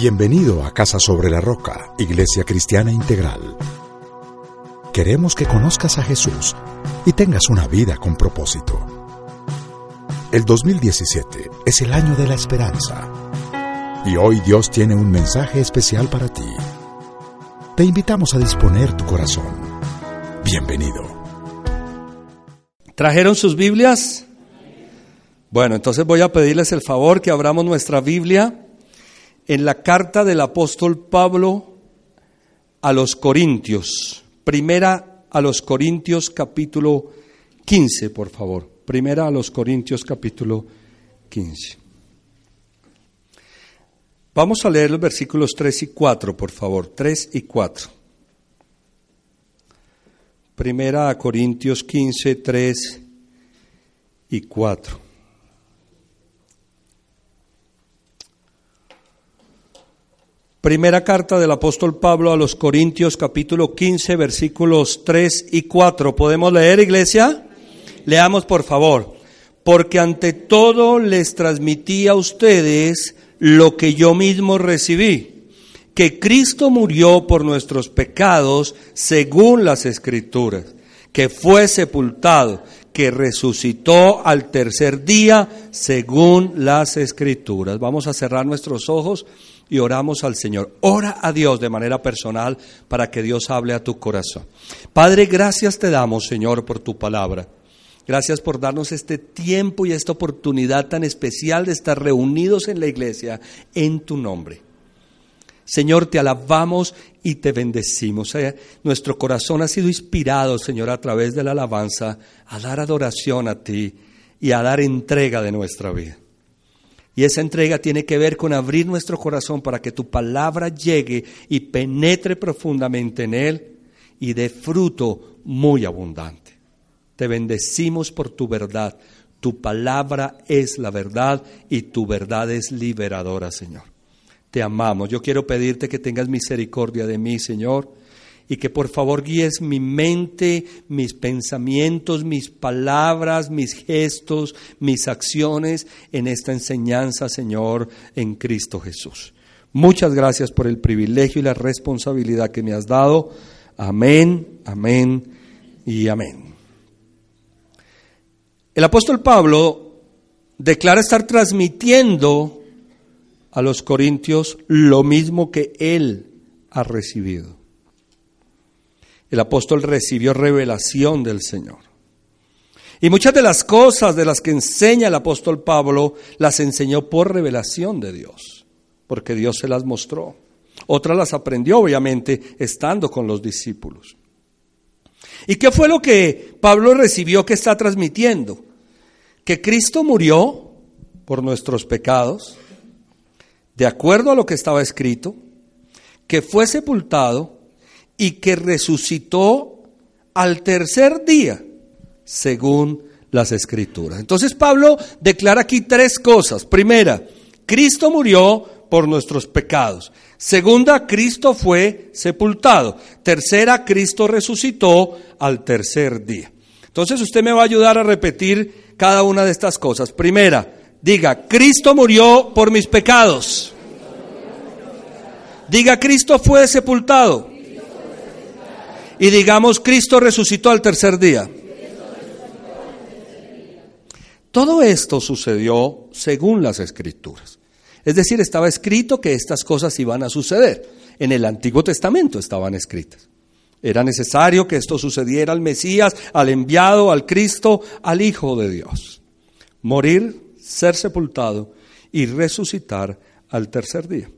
Bienvenido a Casa sobre la Roca, Iglesia Cristiana Integral. Queremos que conozcas a Jesús y tengas una vida con propósito. El 2017 es el año de la esperanza. Y hoy Dios tiene un mensaje especial para ti. Te invitamos a disponer tu corazón. Bienvenido. ¿Trajeron sus Biblias? Bueno, entonces voy a pedirles el favor que abramos nuestra Biblia en la carta del apóstol Pablo a los Corintios. Primera a los Corintios capítulo 15, por favor. Primera a los Corintios capítulo 15. Vamos a leer los versículos 3 y 4, por favor. 3 y 4. Primera a Corintios 15, 3 y 4. Primera carta del apóstol Pablo a los Corintios capítulo 15 versículos 3 y 4. ¿Podemos leer, iglesia? Leamos por favor. Porque ante todo les transmití a ustedes lo que yo mismo recibí, que Cristo murió por nuestros pecados según las escrituras, que fue sepultado, que resucitó al tercer día según las escrituras. Vamos a cerrar nuestros ojos y oramos al Señor. Ora a Dios de manera personal para que Dios hable a tu corazón. Padre, gracias te damos, Señor, por tu palabra. Gracias por darnos este tiempo y esta oportunidad tan especial de estar reunidos en la iglesia en tu nombre. Señor, te alabamos y te bendecimos. Eh, nuestro corazón ha sido inspirado, Señor, a través de la alabanza, a dar adoración a ti y a dar entrega de nuestra vida. Y esa entrega tiene que ver con abrir nuestro corazón para que tu palabra llegue y penetre profundamente en él y dé fruto muy abundante. Te bendecimos por tu verdad. Tu palabra es la verdad y tu verdad es liberadora, Señor. Te amamos. Yo quiero pedirte que tengas misericordia de mí, Señor y que por favor guíes mi mente, mis pensamientos, mis palabras, mis gestos, mis acciones en esta enseñanza, Señor, en Cristo Jesús. Muchas gracias por el privilegio y la responsabilidad que me has dado. Amén, amén y amén. El apóstol Pablo declara estar transmitiendo a los corintios lo mismo que él ha recibido el apóstol recibió revelación del Señor. Y muchas de las cosas de las que enseña el apóstol Pablo las enseñó por revelación de Dios, porque Dios se las mostró. Otras las aprendió, obviamente, estando con los discípulos. ¿Y qué fue lo que Pablo recibió que está transmitiendo? Que Cristo murió por nuestros pecados, de acuerdo a lo que estaba escrito, que fue sepultado y que resucitó al tercer día, según las escrituras. Entonces Pablo declara aquí tres cosas. Primera, Cristo murió por nuestros pecados. Segunda, Cristo fue sepultado. Tercera, Cristo resucitó al tercer día. Entonces usted me va a ayudar a repetir cada una de estas cosas. Primera, diga, Cristo murió por mis pecados. Diga, Cristo fue sepultado y digamos, Cristo resucitó al tercer día. Todo esto sucedió según las escrituras. Es decir, estaba escrito que estas cosas iban a suceder. En el Antiguo Testamento estaban escritas. Era necesario que esto sucediera al Mesías, al enviado, al Cristo, al Hijo de Dios. Morir, ser sepultado y resucitar al tercer día.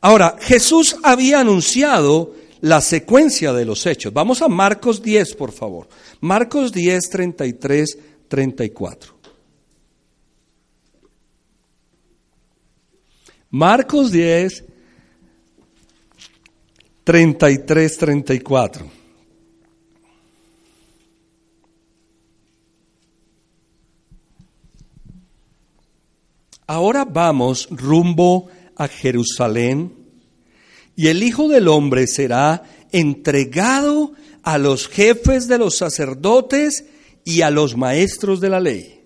Ahora, Jesús había anunciado la secuencia de los hechos. Vamos a Marcos 10, por favor. Marcos 10, 33, 34. Marcos 10, 33, 34. Ahora vamos rumbo a Jerusalén y el Hijo del Hombre será entregado a los jefes de los sacerdotes y a los maestros de la ley.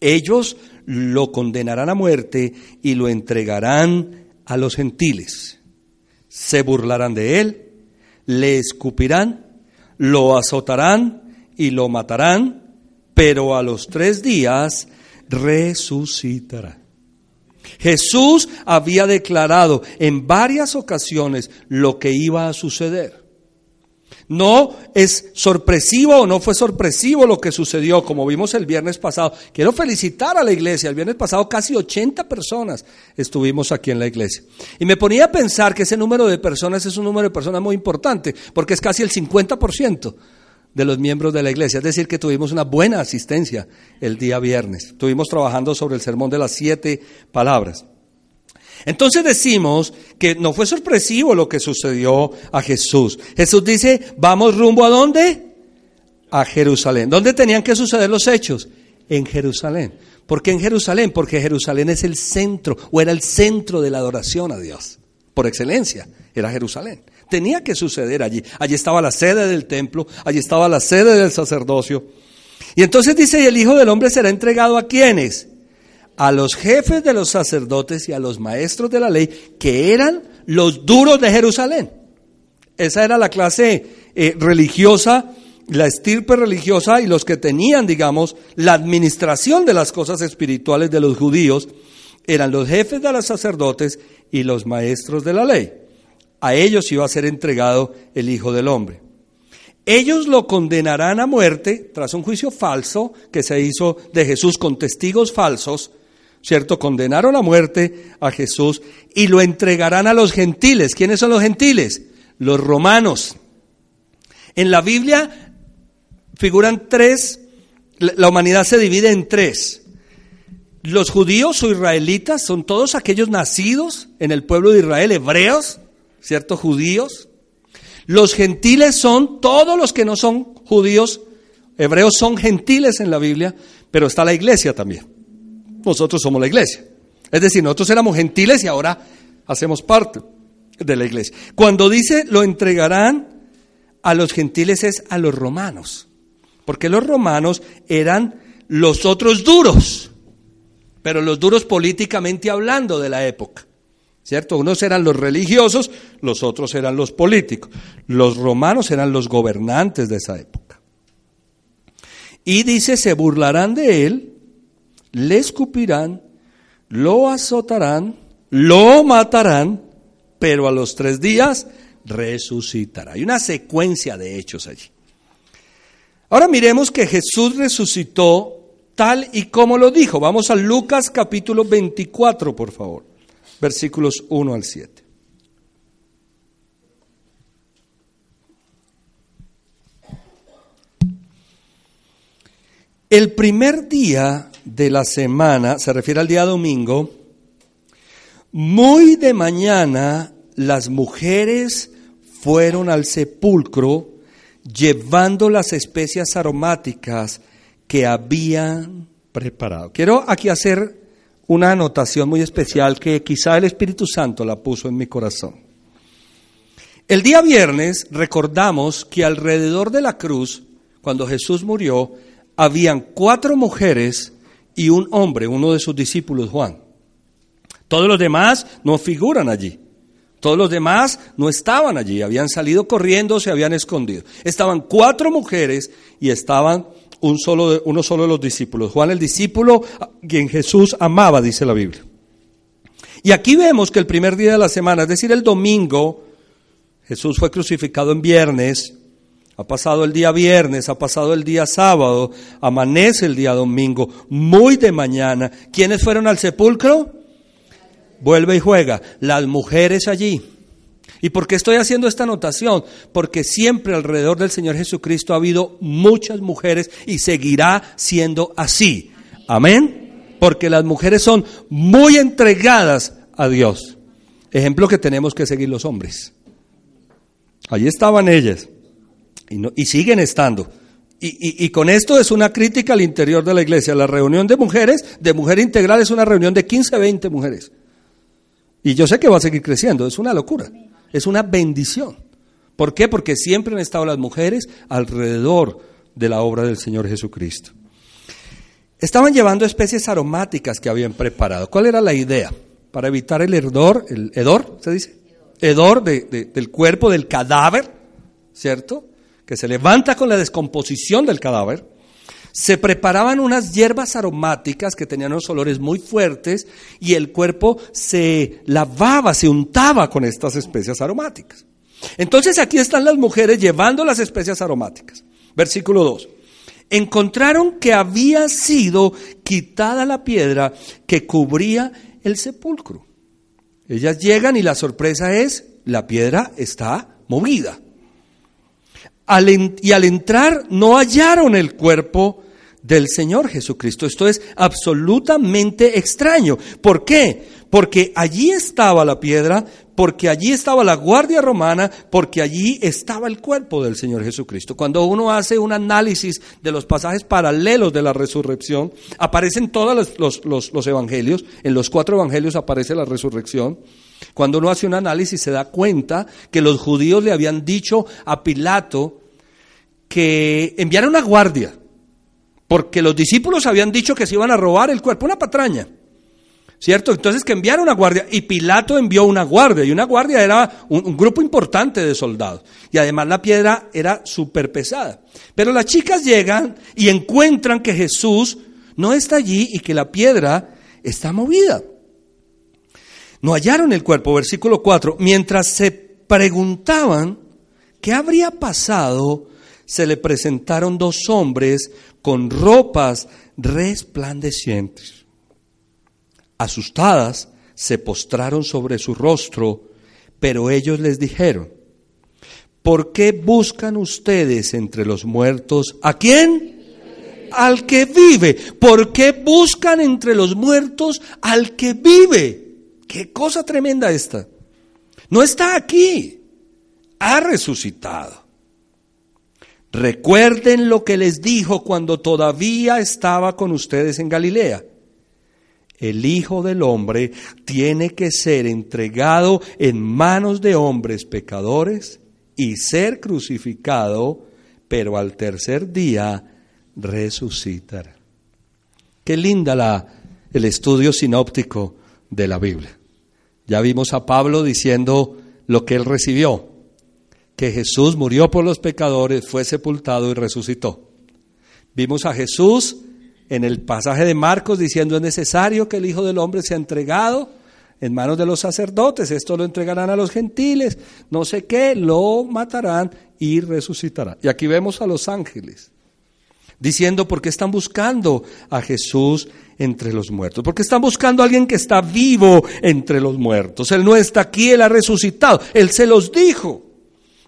Ellos lo condenarán a muerte y lo entregarán a los gentiles. Se burlarán de él, le escupirán, lo azotarán y lo matarán, pero a los tres días resucitará. Jesús había declarado en varias ocasiones lo que iba a suceder. No es sorpresivo o no fue sorpresivo lo que sucedió, como vimos el viernes pasado. Quiero felicitar a la iglesia. El viernes pasado casi 80 personas estuvimos aquí en la iglesia. Y me ponía a pensar que ese número de personas es un número de personas muy importante, porque es casi el 50% de los miembros de la iglesia. Es decir, que tuvimos una buena asistencia el día viernes. Estuvimos trabajando sobre el sermón de las siete palabras. Entonces decimos que no fue sorpresivo lo que sucedió a Jesús. Jesús dice, vamos rumbo a dónde? A Jerusalén. ¿Dónde tenían que suceder los hechos? En Jerusalén. ¿Por qué en Jerusalén? Porque Jerusalén es el centro, o era el centro de la adoración a Dios. Por excelencia, era Jerusalén. Tenía que suceder allí. Allí estaba la sede del templo, allí estaba la sede del sacerdocio. Y entonces dice, y el Hijo del Hombre será entregado a quienes? a los jefes de los sacerdotes y a los maestros de la ley, que eran los duros de Jerusalén. Esa era la clase eh, religiosa, la estirpe religiosa y los que tenían, digamos, la administración de las cosas espirituales de los judíos, eran los jefes de los sacerdotes y los maestros de la ley. A ellos iba a ser entregado el Hijo del Hombre. Ellos lo condenarán a muerte tras un juicio falso que se hizo de Jesús con testigos falsos ¿cierto? Condenaron a muerte a Jesús y lo entregarán a los gentiles. ¿Quiénes son los gentiles? Los romanos. En la Biblia figuran tres, la humanidad se divide en tres. Los judíos o israelitas son todos aquellos nacidos en el pueblo de Israel, hebreos, ¿cierto? Judíos. Los gentiles son todos los que no son judíos, hebreos son gentiles en la Biblia, pero está la iglesia también nosotros somos la iglesia. Es decir, nosotros éramos gentiles y ahora hacemos parte de la iglesia. Cuando dice lo entregarán a los gentiles es a los romanos, porque los romanos eran los otros duros, pero los duros políticamente hablando de la época. ¿Cierto? Unos eran los religiosos, los otros eran los políticos. Los romanos eran los gobernantes de esa época. Y dice, se burlarán de él le escupirán, lo azotarán, lo matarán, pero a los tres días resucitará. Hay una secuencia de hechos allí. Ahora miremos que Jesús resucitó tal y como lo dijo. Vamos a Lucas capítulo 24, por favor, versículos 1 al 7. El primer día de la semana, se refiere al día domingo, muy de mañana las mujeres fueron al sepulcro llevando las especias aromáticas que habían preparado. Quiero aquí hacer una anotación muy especial que quizá el Espíritu Santo la puso en mi corazón. El día viernes recordamos que alrededor de la cruz, cuando Jesús murió, habían cuatro mujeres y un hombre, uno de sus discípulos, Juan. Todos los demás no figuran allí. Todos los demás no estaban allí, habían salido corriendo, se habían escondido. Estaban cuatro mujeres y estaban un solo uno solo de los discípulos. Juan el discípulo quien Jesús amaba, dice la Biblia. Y aquí vemos que el primer día de la semana, es decir, el domingo, Jesús fue crucificado en viernes, ha pasado el día viernes, ha pasado el día sábado, amanece el día domingo, muy de mañana. ¿Quiénes fueron al sepulcro? Vuelve y juega. Las mujeres allí. ¿Y por qué estoy haciendo esta anotación? Porque siempre alrededor del Señor Jesucristo ha habido muchas mujeres y seguirá siendo así. Amén. Porque las mujeres son muy entregadas a Dios. Ejemplo que tenemos que seguir los hombres. Allí estaban ellas y, y siguen estando. Y, y, con esto es una crítica al interior de la iglesia. La reunión de mujeres, de mujer integral, es una reunión de 15, 20 mujeres. Y yo sé que va a seguir creciendo, es una locura, es una bendición. ¿Por qué? Porque siempre han estado las mujeres alrededor de la obra del Señor Jesucristo. Estaban llevando especies aromáticas que habían preparado. ¿Cuál era la idea? Para evitar el hedor, el hedor, ¿se dice? Hedor del cuerpo, del cadáver, ¿cierto? Que se levanta con la descomposición del cadáver se preparaban unas hierbas aromáticas que tenían unos olores muy fuertes y el cuerpo se lavaba, se untaba con estas especias aromáticas. Entonces aquí están las mujeres llevando las especias aromáticas. Versículo 2. Encontraron que había sido quitada la piedra que cubría el sepulcro. Ellas llegan y la sorpresa es, la piedra está movida y al entrar no hallaron el cuerpo del Señor Jesucristo. Esto es absolutamente extraño. ¿Por qué? Porque allí estaba la piedra, porque allí estaba la guardia romana, porque allí estaba el cuerpo del Señor Jesucristo. Cuando uno hace un análisis de los pasajes paralelos de la resurrección, aparecen todos los, los evangelios, en los cuatro evangelios aparece la resurrección. Cuando uno hace un análisis se da cuenta que los judíos le habían dicho a Pilato, que enviara una guardia, porque los discípulos habían dicho que se iban a robar el cuerpo, una patraña. ¿Cierto? Entonces que enviara una guardia y Pilato envió una guardia y una guardia era un, grupo importante de soldados y además la piedra era súper pesada. Pero las chicas llegan y encuentran que Jesús no está allí y que la piedra está movida. No hallaron el cuerpo, versículo 4, mientras se preguntaban qué habría pasado se le presentaron dos hombres con ropas resplandecientes. Asustadas, se postraron sobre su rostro, pero ellos les dijeron, ¿por qué buscan ustedes entre los muertos a quién? Al que vive. ¿Por qué buscan entre los muertos al que vive? Qué cosa tremenda esta. No está aquí, ha resucitado. Recuerden lo que les dijo cuando todavía estaba con ustedes en Galilea. El Hijo del Hombre tiene que ser entregado en manos de hombres pecadores y ser crucificado, pero al tercer día resucitar. Qué linda la, el estudio sinóptico de la Biblia. Ya vimos a Pablo diciendo lo que él recibió que Jesús murió por los pecadores, fue sepultado y resucitó. Vimos a Jesús en el pasaje de Marcos diciendo es necesario que el Hijo del Hombre sea entregado en manos de los sacerdotes, esto lo entregarán a los gentiles, no sé qué, lo matarán y resucitará. Y aquí vemos a los ángeles diciendo por qué están buscando a Jesús entre los muertos, porque están buscando a alguien que está vivo entre los muertos. Él no está aquí, él ha resucitado, él se los dijo.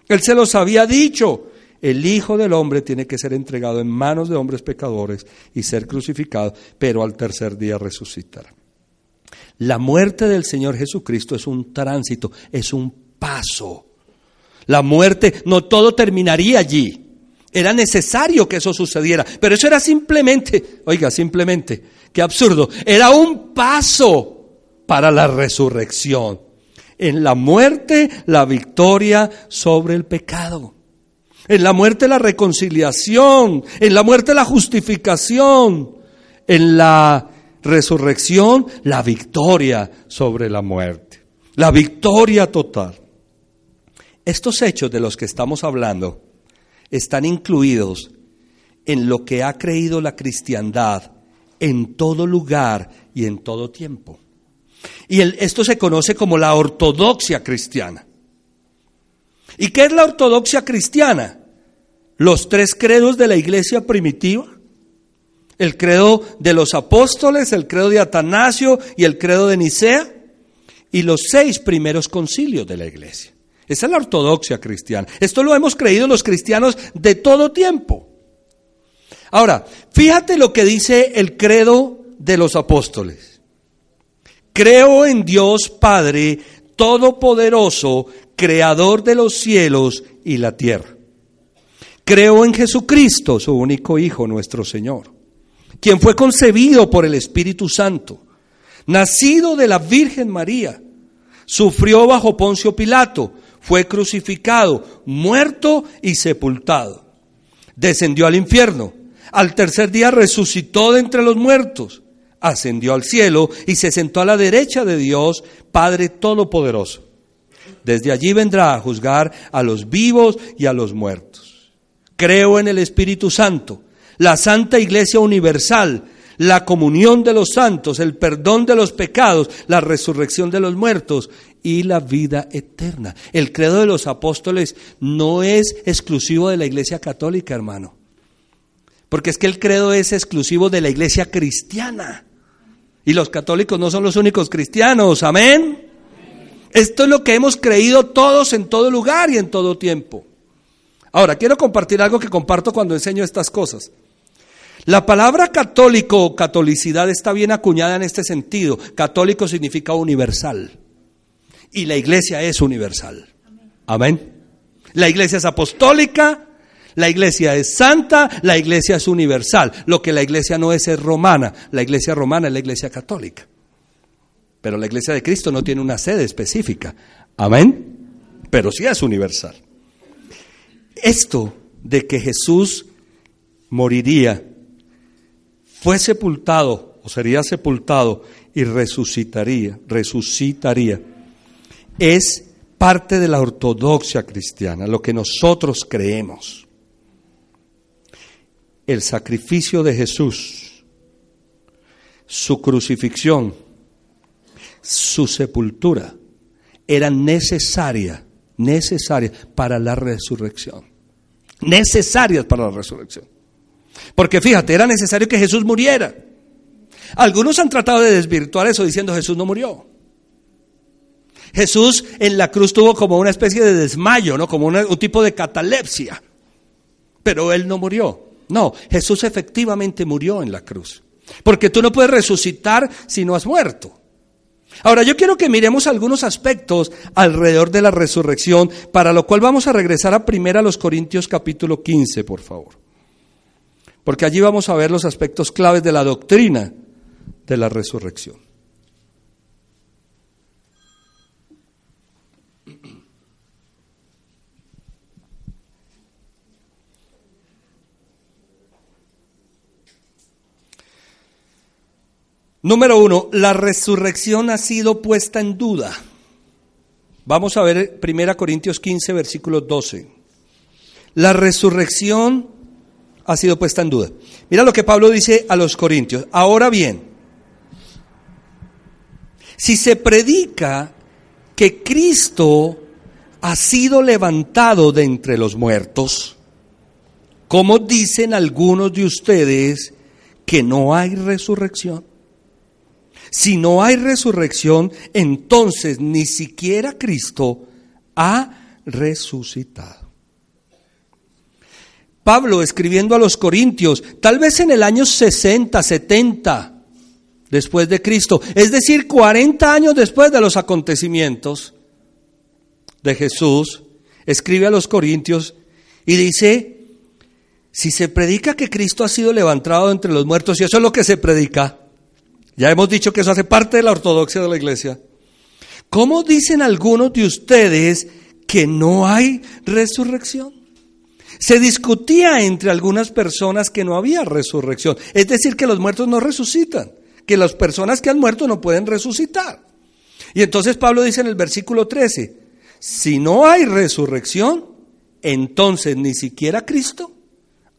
Él se los había dicho. El Hijo del Hombre tiene que ser entregado en manos de hombres pecadores y ser crucificado, pero al tercer día resucitará. La muerte del Señor Jesucristo es un tránsito, es un paso. La muerte, no todo terminaría allí. Era necesario que eso sucediera, pero eso era simplemente, oiga, simplemente, qué absurdo, era un paso para la resurrección en la muerte la victoria sobre el pecado. En la muerte la reconciliación, en la muerte la justificación, en la resurrección la victoria sobre la muerte, la victoria total. Estos hechos de los que estamos hablando están incluidos en lo que ha creído la cristiandad en todo lugar y en todo tiempo. Y esto se conoce como la ortodoxia cristiana. ¿Y qué es la ortodoxia cristiana? Los tres credos de la iglesia primitiva. El credo de los apóstoles, el credo de Atanasio y el credo de Nicea. Y los seis primeros concilios de la iglesia. Esa es la ortodoxia cristiana. Esto lo hemos creído los cristianos de todo tiempo. Ahora, fíjate lo que dice el credo de los apóstoles. Creo en Dios Padre Todopoderoso, creador de los cielos y la tierra. Creo en Jesucristo, su único Hijo, nuestro Señor, quien fue concebido por el Espíritu Santo, nacido de la Virgen María, sufrió bajo Poncio Pilato, fue crucificado, muerto y sepultado. Descendió al infierno. Al tercer día resucitó de entre los muertos, ascendió al cielo y se sentó a la derecha de Dios, Padre Todopoderoso. Desde allí vendrá a juzgar a los vivos y a los muertos. Creo en el Espíritu Santo, la Santa Iglesia Universal, la comunión de los santos, el perdón de los pecados, la resurrección de los muertos y la vida eterna. El credo de los apóstoles no es exclusivo de la Iglesia Católica, hermano. Porque es que el credo es exclusivo de la Iglesia cristiana. Y los católicos no son los únicos cristianos. Amén. Esto es lo que hemos creído todos en todo lugar y en todo tiempo. Ahora, quiero compartir algo que comparto cuando enseño estas cosas. La palabra católico o catolicidad está bien acuñada en este sentido. Católico significa universal. Y la iglesia es universal. Amén. La iglesia es apostólica, la iglesia es santa, la iglesia es universal. Lo que la iglesia no es es romana. La iglesia romana es la iglesia católica. Pero la iglesia de Cristo no tiene una sede específica. Amén. Pero sí es universal. Esto de que Jesús moriría fue sepultado o sería sepultado y resucitaría, resucitaría, es parte de la ortodoxia cristiana, lo que nosotros creemos. El sacrificio de Jesús, su crucifixión, su sepultura, era necesaria, necesaria para la resurrección. Necesarias para la resurrección. Porque fíjate, era necesario que Jesús muriera. Algunos han tratado de desvirtuar eso diciendo Jesús no murió. Jesús en la cruz tuvo como una especie de desmayo, ¿no? Como un tipo de catalepsia. Pero él no murió. No, Jesús efectivamente murió en la cruz. Porque tú no puedes resucitar si no has muerto. Ahora yo quiero que miremos algunos aspectos alrededor de la resurrección, para lo cual vamos a regresar a primera los Corintios capítulo 15, por favor porque allí vamos a ver los aspectos claves de la doctrina de la resurrección. Número uno, la resurrección ha sido puesta en duda. Vamos a ver 1 Corintios 15, versículo 12. La resurrección ha sido puesta en duda. Mira lo que Pablo dice a los corintios. Ahora bien, si se predica que Cristo ha sido levantado de entre los muertos, ¿cómo dicen algunos de ustedes que no hay resurrección? Si no hay resurrección, entonces ni siquiera Cristo ha resucitado. Pablo escribiendo a los Corintios, tal vez en el año 60, 70 después de Cristo, es decir, 40 años después de los acontecimientos de Jesús, escribe a los Corintios y dice, si se predica que Cristo ha sido levantado entre los muertos, y eso es lo que se predica, ya hemos dicho que eso hace parte de la ortodoxia de la iglesia, ¿cómo dicen algunos de ustedes que no hay resurrección? Se discutía entre algunas personas que no había resurrección, es decir, que los muertos no resucitan, que las personas que han muerto no pueden resucitar. Y entonces Pablo dice en el versículo 13, si no hay resurrección, entonces ni siquiera Cristo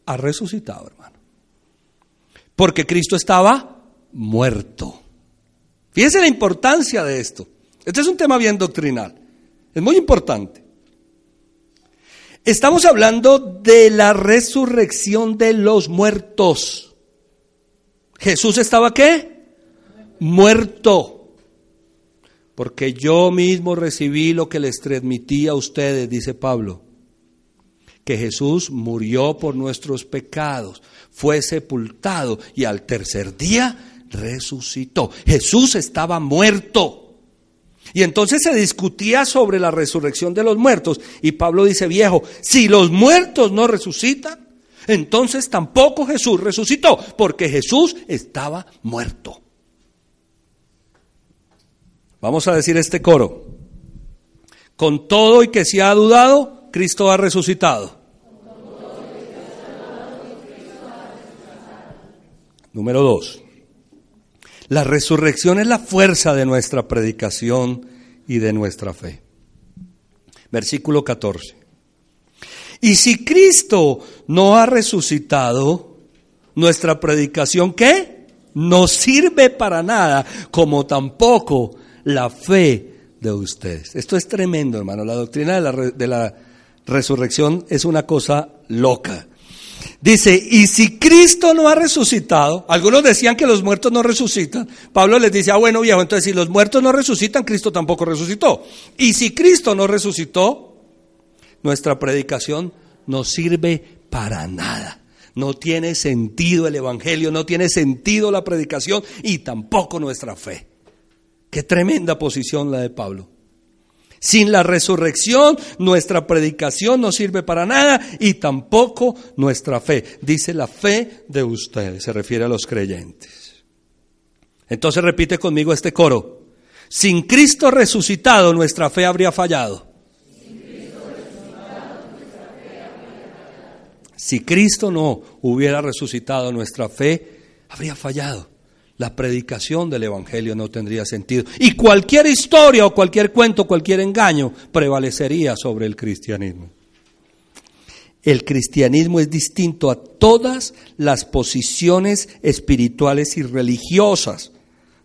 ha resucitado, hermano. Porque Cristo estaba muerto. Fíjense la importancia de esto. Este es un tema bien doctrinal. Es muy importante. Estamos hablando de la resurrección de los muertos. Jesús estaba qué? Muerto. Porque yo mismo recibí lo que les transmití a ustedes, dice Pablo. Que Jesús murió por nuestros pecados, fue sepultado y al tercer día resucitó. Jesús estaba muerto. Y entonces se discutía sobre la resurrección de los muertos. Y Pablo dice, viejo, si los muertos no resucitan, entonces tampoco Jesús resucitó, porque Jesús estaba muerto. Vamos a decir este coro. Con todo y que se ha dudado, Cristo ha resucitado. Número dos. La resurrección es la fuerza de nuestra predicación y de nuestra fe. Versículo 14. Y si Cristo no ha resucitado, nuestra predicación, ¿qué? No sirve para nada, como tampoco la fe de ustedes. Esto es tremendo, hermano. La doctrina de la, de la resurrección es una cosa loca. Dice, y si Cristo no ha resucitado, algunos decían que los muertos no resucitan, Pablo les dice, ah, bueno viejo, entonces si los muertos no resucitan, Cristo tampoco resucitó. Y si Cristo no resucitó, nuestra predicación no sirve para nada. No tiene sentido el Evangelio, no tiene sentido la predicación y tampoco nuestra fe. Qué tremenda posición la de Pablo. Sin la resurrección, nuestra predicación no sirve para nada y tampoco nuestra fe. Dice la fe de ustedes, se refiere a los creyentes. Entonces repite conmigo este coro. Sin Cristo resucitado, nuestra fe habría fallado. Si Cristo no hubiera resucitado, nuestra fe habría fallado la predicación del Evangelio no tendría sentido. Y cualquier historia o cualquier cuento, cualquier engaño prevalecería sobre el cristianismo. El cristianismo es distinto a todas las posiciones espirituales y religiosas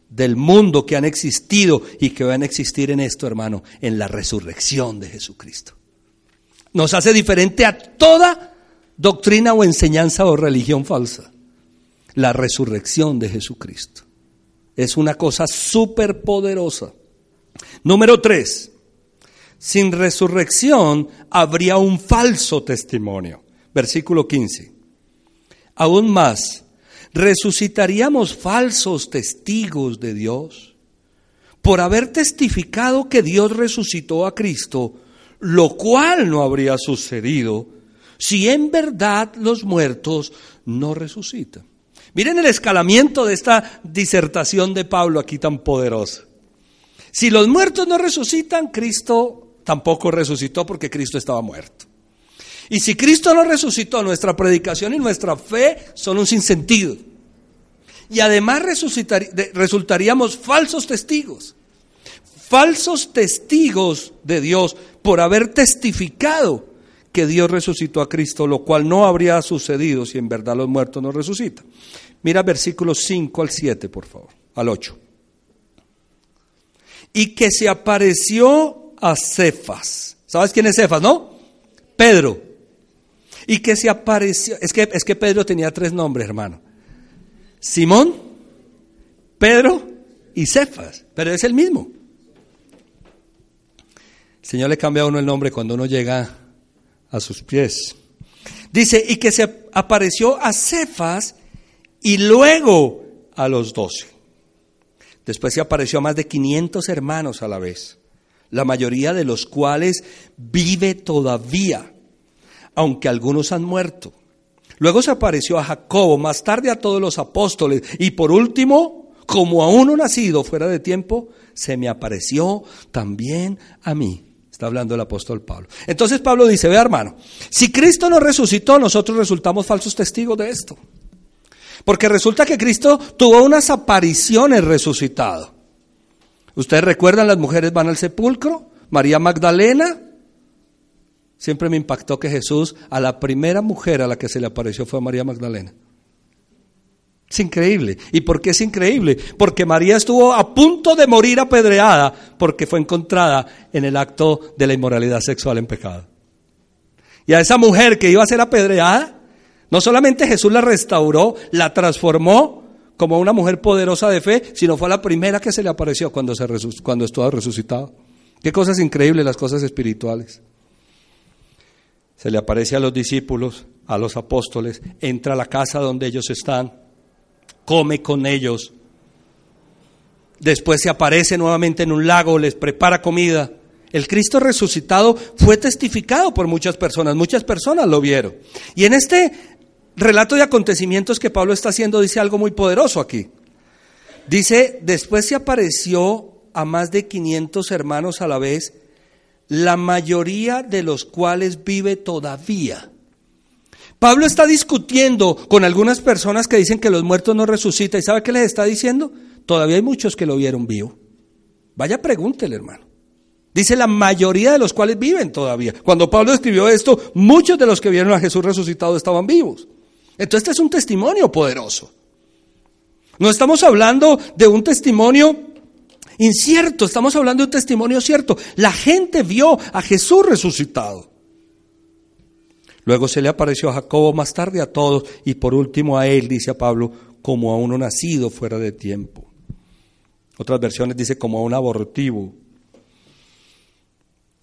del mundo que han existido y que van a existir en esto, hermano, en la resurrección de Jesucristo. Nos hace diferente a toda doctrina o enseñanza o religión falsa la resurrección de Jesucristo. Es una cosa súper poderosa. Número tres, sin resurrección habría un falso testimonio. Versículo 15. Aún más, resucitaríamos falsos testigos de Dios por haber testificado que Dios resucitó a Cristo, lo cual no habría sucedido si en verdad los muertos no resucitan. Miren el escalamiento de esta disertación de Pablo aquí tan poderosa. Si los muertos no resucitan, Cristo tampoco resucitó porque Cristo estaba muerto. Y si Cristo no resucitó, nuestra predicación y nuestra fe son un sinsentido. Y además resultaríamos falsos testigos. Falsos testigos de Dios por haber testificado que Dios resucitó a Cristo, lo cual no habría sucedido si en verdad los muertos no resucitan. Mira versículos 5 al 7, por favor, al 8. Y que se apareció a Cefas. ¿Sabes quién es Cefas, no? Pedro. Y que se apareció, es que, es que Pedro tenía tres nombres, hermano. Simón, Pedro y Cefas, pero es el mismo. El Señor le cambia a uno el nombre cuando uno llega a sus pies. Dice, y que se apareció a Cefas y luego a los doce. Después se apareció a más de 500 hermanos a la vez, la mayoría de los cuales vive todavía, aunque algunos han muerto. Luego se apareció a Jacobo, más tarde a todos los apóstoles y por último, como a uno nacido fuera de tiempo, se me apareció también a mí. Está hablando el apóstol Pablo. Entonces Pablo dice, ve hermano, si Cristo no resucitó, nosotros resultamos falsos testigos de esto. Porque resulta que Cristo tuvo unas apariciones resucitado. ¿Ustedes recuerdan las mujeres van al sepulcro? María Magdalena. Siempre me impactó que Jesús a la primera mujer a la que se le apareció fue a María Magdalena. Es increíble. ¿Y por qué es increíble? Porque María estuvo a punto de morir apedreada porque fue encontrada en el acto de la inmoralidad sexual en pecado. Y a esa mujer que iba a ser apedreada, no solamente Jesús la restauró, la transformó como una mujer poderosa de fe, sino fue la primera que se le apareció cuando, se cuando estuvo resucitado. Qué cosas increíbles las cosas espirituales. Se le aparece a los discípulos, a los apóstoles, entra a la casa donde ellos están come con ellos. después se aparece nuevamente en un lago, les prepara comida. El Cristo resucitado fue testificado por muchas personas, muchas personas lo vieron. Y en este relato de acontecimientos que Pablo está haciendo dice algo muy poderoso aquí. Dice, después se apareció a más de 500 hermanos a la vez, la mayoría de los cuales vive todavía. Pablo está discutiendo con algunas personas que dicen que los muertos no resucitan. ¿Y sabe qué les está diciendo? Todavía hay muchos que lo vieron vivo. Vaya pregúntele, hermano. Dice la mayoría de los cuales viven todavía. Cuando Pablo escribió esto, muchos de los que vieron a Jesús resucitado estaban vivos. Entonces este es un testimonio poderoso. No estamos hablando de un testimonio incierto, estamos hablando de un testimonio cierto. La gente vio a Jesús resucitado. Luego se le apareció a Jacobo más tarde a todos y por último a él, dice a Pablo, como a uno nacido fuera de tiempo. Otras versiones dice como a un abortivo.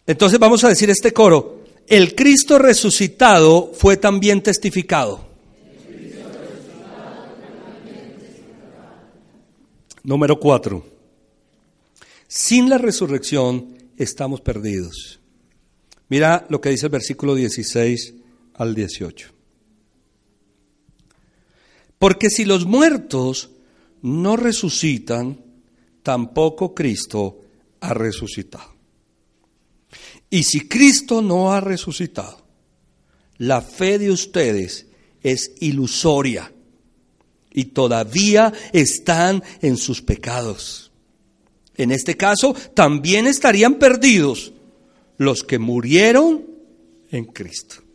Entonces vamos a decir este coro, el Cristo resucitado fue también testificado. Número cuatro. Sin la resurrección estamos perdidos. Mira lo que dice el versículo 16 al 18. Porque si los muertos no resucitan, tampoco Cristo ha resucitado. Y si Cristo no ha resucitado, la fe de ustedes es ilusoria y todavía están en sus pecados. En este caso, también estarían perdidos los que murieron en Cristo.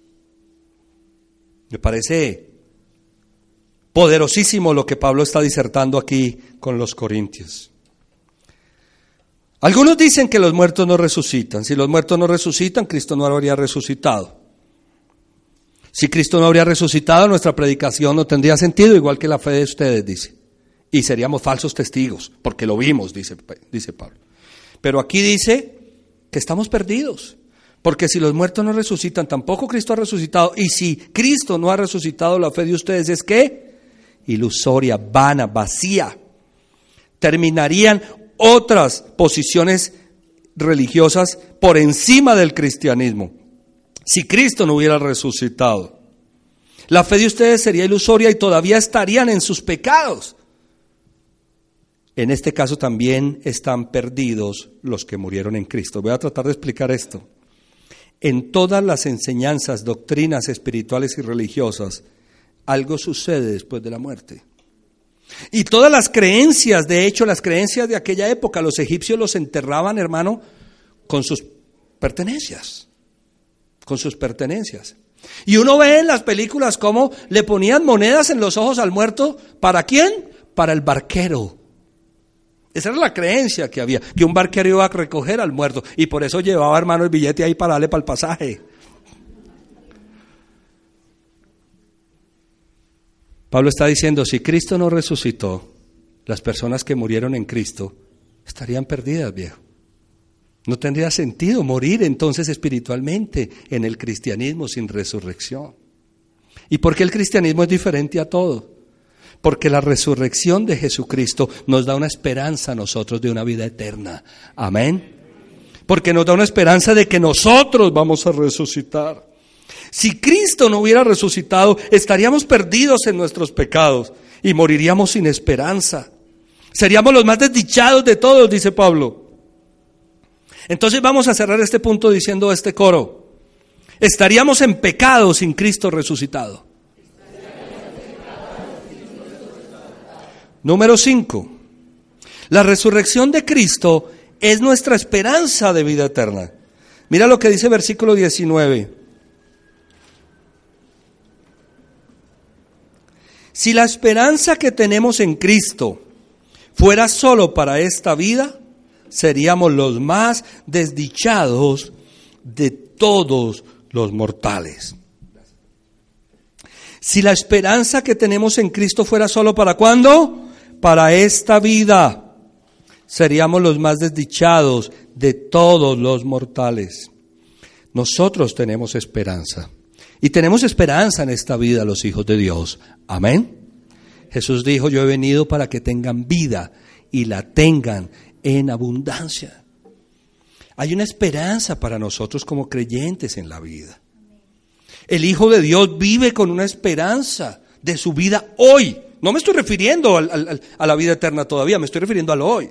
Me parece poderosísimo lo que Pablo está disertando aquí con los corintios. Algunos dicen que los muertos no resucitan. Si los muertos no resucitan, Cristo no habría resucitado. Si Cristo no habría resucitado, nuestra predicación no tendría sentido, igual que la fe de ustedes, dice. Y seríamos falsos testigos, porque lo vimos, dice, dice Pablo. Pero aquí dice que estamos perdidos. Porque si los muertos no resucitan, tampoco Cristo ha resucitado. Y si Cristo no ha resucitado, la fe de ustedes es que ilusoria, vana, vacía. Terminarían otras posiciones religiosas por encima del cristianismo si Cristo no hubiera resucitado. La fe de ustedes sería ilusoria y todavía estarían en sus pecados. En este caso también están perdidos los que murieron en Cristo. Voy a tratar de explicar esto. En todas las enseñanzas, doctrinas espirituales y religiosas, algo sucede después de la muerte. Y todas las creencias, de hecho, las creencias de aquella época, los egipcios los enterraban, hermano, con sus pertenencias con sus pertenencias. Y uno ve en las películas cómo le ponían monedas en los ojos al muerto. ¿Para quién? Para el barquero. Esa era la creencia que había, que un barquero iba a recoger al muerto. Y por eso llevaba, hermano, el billete ahí para darle para el pasaje. Pablo está diciendo, si Cristo no resucitó, las personas que murieron en Cristo estarían perdidas, viejo. No tendría sentido morir entonces espiritualmente en el cristianismo sin resurrección. ¿Y por qué el cristianismo es diferente a todo? Porque la resurrección de Jesucristo nos da una esperanza a nosotros de una vida eterna. Amén. Porque nos da una esperanza de que nosotros vamos a resucitar. Si Cristo no hubiera resucitado, estaríamos perdidos en nuestros pecados y moriríamos sin esperanza. Seríamos los más desdichados de todos, dice Pablo. Entonces vamos a cerrar este punto diciendo este coro. Estaríamos en pecado sin Cristo resucitado. Número 5. La resurrección de Cristo es nuestra esperanza de vida eterna. Mira lo que dice versículo 19. Si la esperanza que tenemos en Cristo fuera solo para esta vida, seríamos los más desdichados de todos los mortales. Si la esperanza que tenemos en Cristo fuera solo para cuándo? Para esta vida, seríamos los más desdichados de todos los mortales. Nosotros tenemos esperanza. Y tenemos esperanza en esta vida los hijos de Dios. Amén. Jesús dijo, yo he venido para que tengan vida y la tengan en abundancia. Hay una esperanza para nosotros como creyentes en la vida. El Hijo de Dios vive con una esperanza de su vida hoy. No me estoy refiriendo a la vida eterna todavía, me estoy refiriendo al hoy.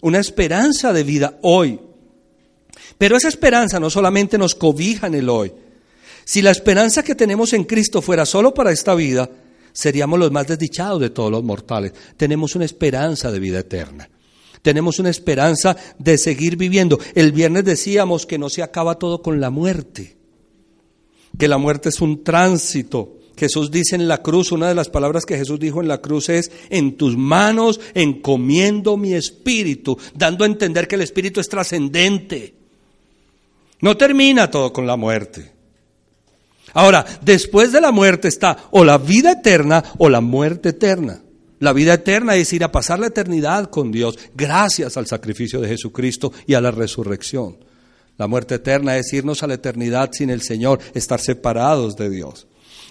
Una esperanza de vida hoy. Pero esa esperanza no solamente nos cobija en el hoy. Si la esperanza que tenemos en Cristo fuera solo para esta vida, seríamos los más desdichados de todos los mortales. Tenemos una esperanza de vida eterna. Tenemos una esperanza de seguir viviendo. El viernes decíamos que no se acaba todo con la muerte, que la muerte es un tránsito. Jesús dice en la cruz, una de las palabras que Jesús dijo en la cruz es, en tus manos encomiendo mi espíritu, dando a entender que el espíritu es trascendente. No termina todo con la muerte. Ahora, después de la muerte está o la vida eterna o la muerte eterna. La vida eterna es ir a pasar la eternidad con Dios gracias al sacrificio de Jesucristo y a la resurrección. La muerte eterna es irnos a la eternidad sin el Señor, estar separados de Dios.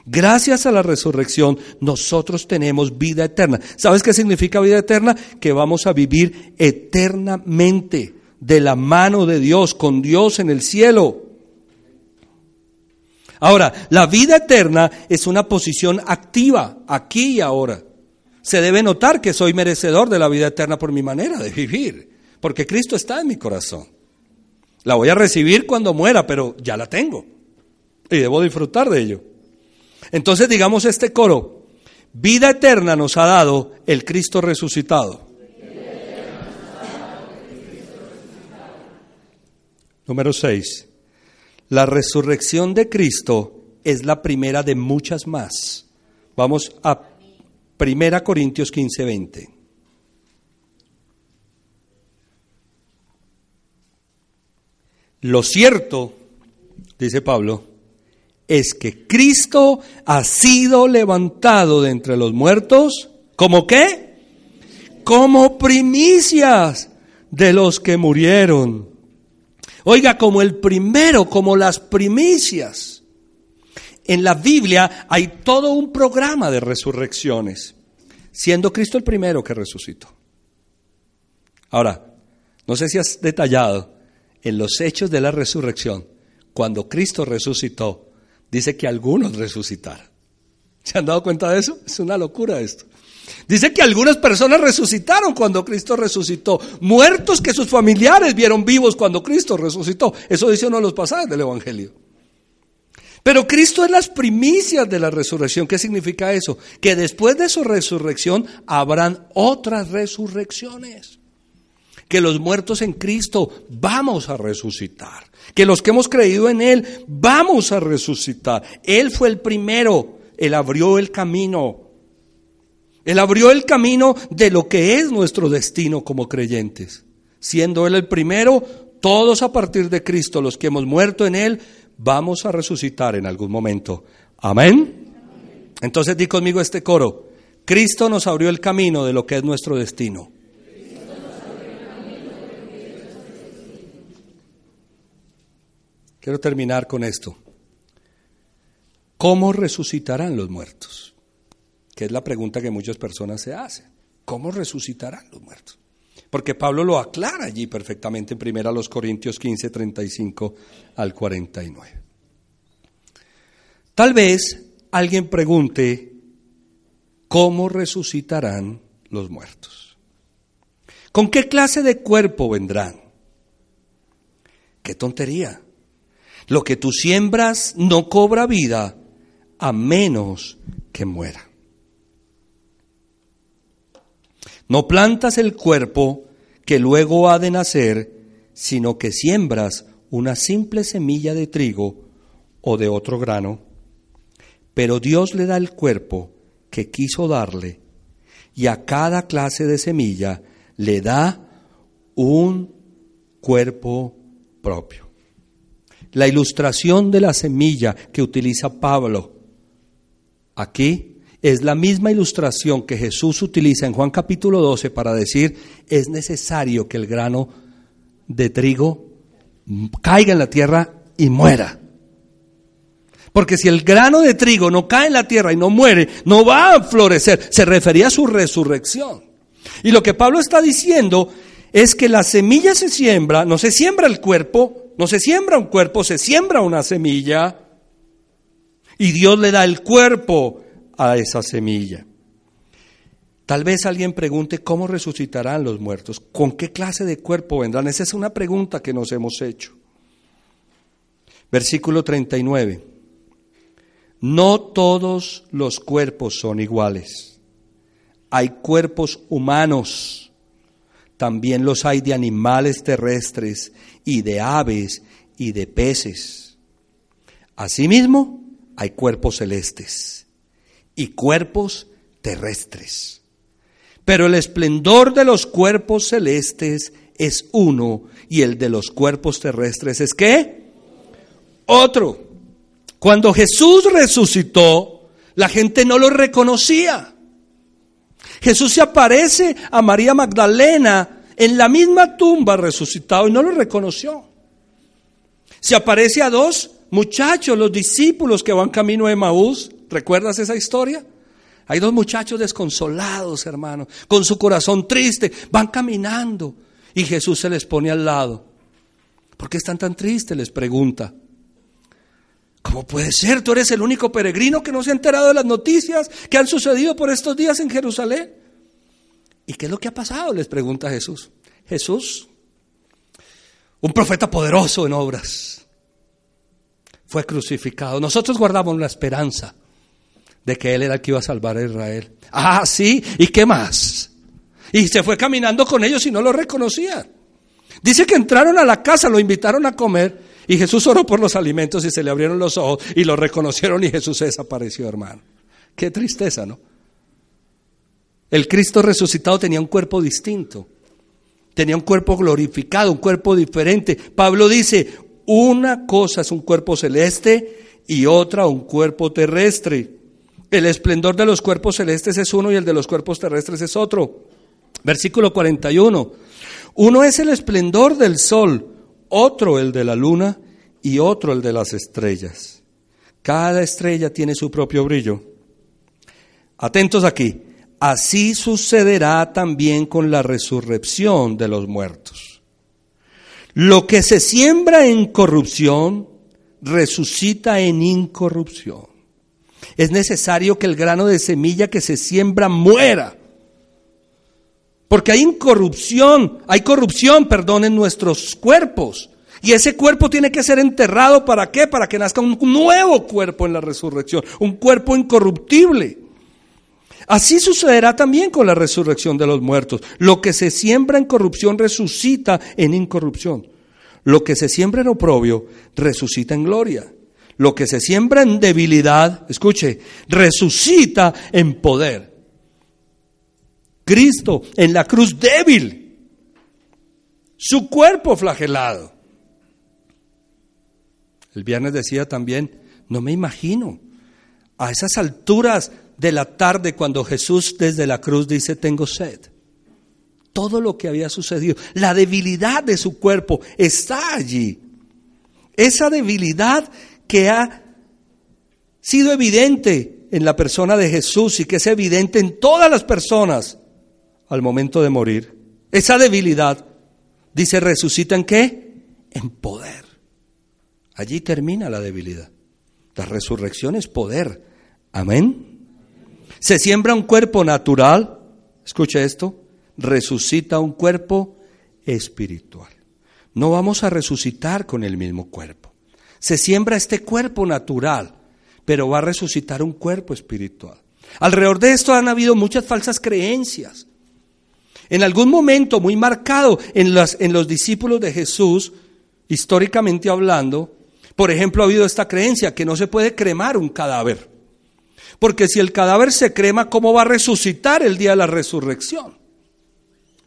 Gracias a la resurrección nosotros tenemos vida eterna. ¿Sabes qué significa vida eterna? Que vamos a vivir eternamente de la mano de Dios, con Dios en el cielo. Ahora, la vida eterna es una posición activa, aquí y ahora se debe notar que soy merecedor de la vida eterna por mi manera de vivir, porque Cristo está en mi corazón. La voy a recibir cuando muera, pero ya la tengo y debo disfrutar de ello. Entonces digamos este coro, vida eterna nos ha dado el Cristo resucitado. Número 6. La resurrección de Cristo es la primera de muchas más. Vamos a Primera Corintios 15, 20. Lo cierto, dice Pablo, es que Cristo ha sido levantado de entre los muertos, ¿como qué? Como primicias de los que murieron. Oiga, como el primero, como las primicias. En la Biblia hay todo un programa de resurrecciones, siendo Cristo el primero que resucitó. Ahora, no sé si has detallado en los hechos de la resurrección, cuando Cristo resucitó, dice que algunos resucitaron. ¿Se han dado cuenta de eso? Es una locura esto. Dice que algunas personas resucitaron cuando Cristo resucitó, muertos que sus familiares vieron vivos cuando Cristo resucitó. Eso dice uno de los pasajes del Evangelio. Pero Cristo es las primicias de la resurrección. ¿Qué significa eso? Que después de su resurrección habrán otras resurrecciones. Que los muertos en Cristo vamos a resucitar. Que los que hemos creído en Él vamos a resucitar. Él fue el primero. Él abrió el camino. Él abrió el camino de lo que es nuestro destino como creyentes. Siendo Él el primero, todos a partir de Cristo, los que hemos muerto en Él, vamos a resucitar en algún momento. Amén. Entonces di conmigo este coro. Cristo nos abrió el camino de lo que es nuestro destino. Quiero terminar con esto. ¿Cómo resucitarán los muertos? Que es la pregunta que muchas personas se hacen. ¿Cómo resucitarán los muertos? Porque Pablo lo aclara allí perfectamente en 1 Corintios 15, 35 al 49. Tal vez alguien pregunte, ¿cómo resucitarán los muertos? ¿Con qué clase de cuerpo vendrán? ¡Qué tontería! Lo que tú siembras no cobra vida a menos que muera. No plantas el cuerpo que luego ha de nacer, sino que siembras una simple semilla de trigo o de otro grano. Pero Dios le da el cuerpo que quiso darle, y a cada clase de semilla le da un cuerpo propio. La ilustración de la semilla que utiliza Pablo aquí es la misma ilustración que Jesús utiliza en Juan capítulo 12 para decir, es necesario que el grano de trigo caiga en la tierra y muera. Porque si el grano de trigo no cae en la tierra y no muere, no va a florecer. Se refería a su resurrección. Y lo que Pablo está diciendo es que la semilla se siembra, no se siembra el cuerpo, no se siembra un cuerpo, se siembra una semilla y Dios le da el cuerpo a esa semilla. Tal vez alguien pregunte cómo resucitarán los muertos, con qué clase de cuerpo vendrán. Esa es una pregunta que nos hemos hecho. Versículo 39. No todos los cuerpos son iguales. Hay cuerpos humanos, también los hay de animales terrestres y de aves y de peces. Asimismo, hay cuerpos celestes y cuerpos terrestres. Pero el esplendor de los cuerpos celestes es uno y el de los cuerpos terrestres es qué? Otro. Cuando Jesús resucitó, la gente no lo reconocía. Jesús se aparece a María Magdalena en la misma tumba resucitado y no lo reconoció. Se aparece a dos muchachos, los discípulos que van camino de Maús. ¿Recuerdas esa historia? Hay dos muchachos desconsolados, hermano, con su corazón triste, van caminando y Jesús se les pone al lado. ¿Por qué están tan tristes? Les pregunta. ¿Cómo puede ser? Tú eres el único peregrino que no se ha enterado de las noticias que han sucedido por estos días en Jerusalén. ¿Y qué es lo que ha pasado? Les pregunta Jesús. Jesús, un profeta poderoso en obras, fue crucificado. Nosotros guardamos la esperanza de que Él era el que iba a salvar a Israel. Ah, sí, ¿y qué más? Y se fue caminando con ellos y no lo reconocían. Dice que entraron a la casa, lo invitaron a comer y Jesús oró por los alimentos y se le abrieron los ojos y lo reconocieron y Jesús se desapareció, hermano. Qué tristeza, ¿no? El Cristo resucitado tenía un cuerpo distinto, tenía un cuerpo glorificado, un cuerpo diferente. Pablo dice, una cosa es un cuerpo celeste y otra un cuerpo terrestre. El esplendor de los cuerpos celestes es uno y el de los cuerpos terrestres es otro. Versículo 41. Uno es el esplendor del sol, otro el de la luna y otro el de las estrellas. Cada estrella tiene su propio brillo. Atentos aquí. Así sucederá también con la resurrección de los muertos. Lo que se siembra en corrupción, resucita en incorrupción. Es necesario que el grano de semilla que se siembra muera. Porque hay incorrupción, hay corrupción, perdón, en nuestros cuerpos. Y ese cuerpo tiene que ser enterrado para qué? Para que nazca un nuevo cuerpo en la resurrección, un cuerpo incorruptible. Así sucederá también con la resurrección de los muertos. Lo que se siembra en corrupción resucita en incorrupción. Lo que se siembra en oprobio resucita en gloria. Lo que se siembra en debilidad, escuche, resucita en poder. Cristo en la cruz débil, su cuerpo flagelado. El viernes decía también, no me imagino a esas alturas de la tarde cuando Jesús desde la cruz dice, tengo sed. Todo lo que había sucedido, la debilidad de su cuerpo está allí. Esa debilidad que ha sido evidente en la persona de Jesús y que es evidente en todas las personas al momento de morir. Esa debilidad, dice, resucita en qué? En poder. Allí termina la debilidad. La resurrección es poder. Amén. Se siembra un cuerpo natural, escucha esto, resucita un cuerpo espiritual. No vamos a resucitar con el mismo cuerpo. Se siembra este cuerpo natural, pero va a resucitar un cuerpo espiritual. Alrededor de esto han habido muchas falsas creencias. En algún momento muy marcado en, en los discípulos de Jesús, históricamente hablando, por ejemplo, ha habido esta creencia que no se puede cremar un cadáver. Porque si el cadáver se crema, ¿cómo va a resucitar el día de la resurrección?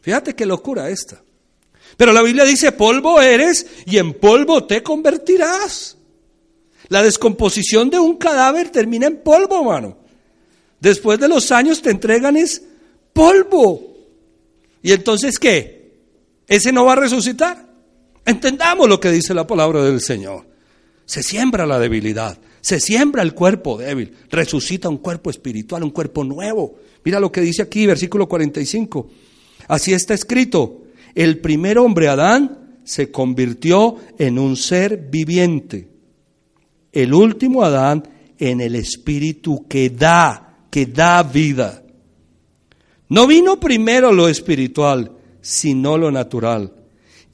Fíjate qué locura esta. Pero la Biblia dice, polvo eres y en polvo te convertirás. La descomposición de un cadáver termina en polvo, mano. Después de los años te entregan es polvo. ¿Y entonces qué? ¿Ese no va a resucitar? Entendamos lo que dice la palabra del Señor. Se siembra la debilidad, se siembra el cuerpo débil, resucita un cuerpo espiritual, un cuerpo nuevo. Mira lo que dice aquí, versículo 45. Así está escrito, el primer hombre Adán se convirtió en un ser viviente. El último Adán en el espíritu que da, que da vida. No vino primero lo espiritual, sino lo natural.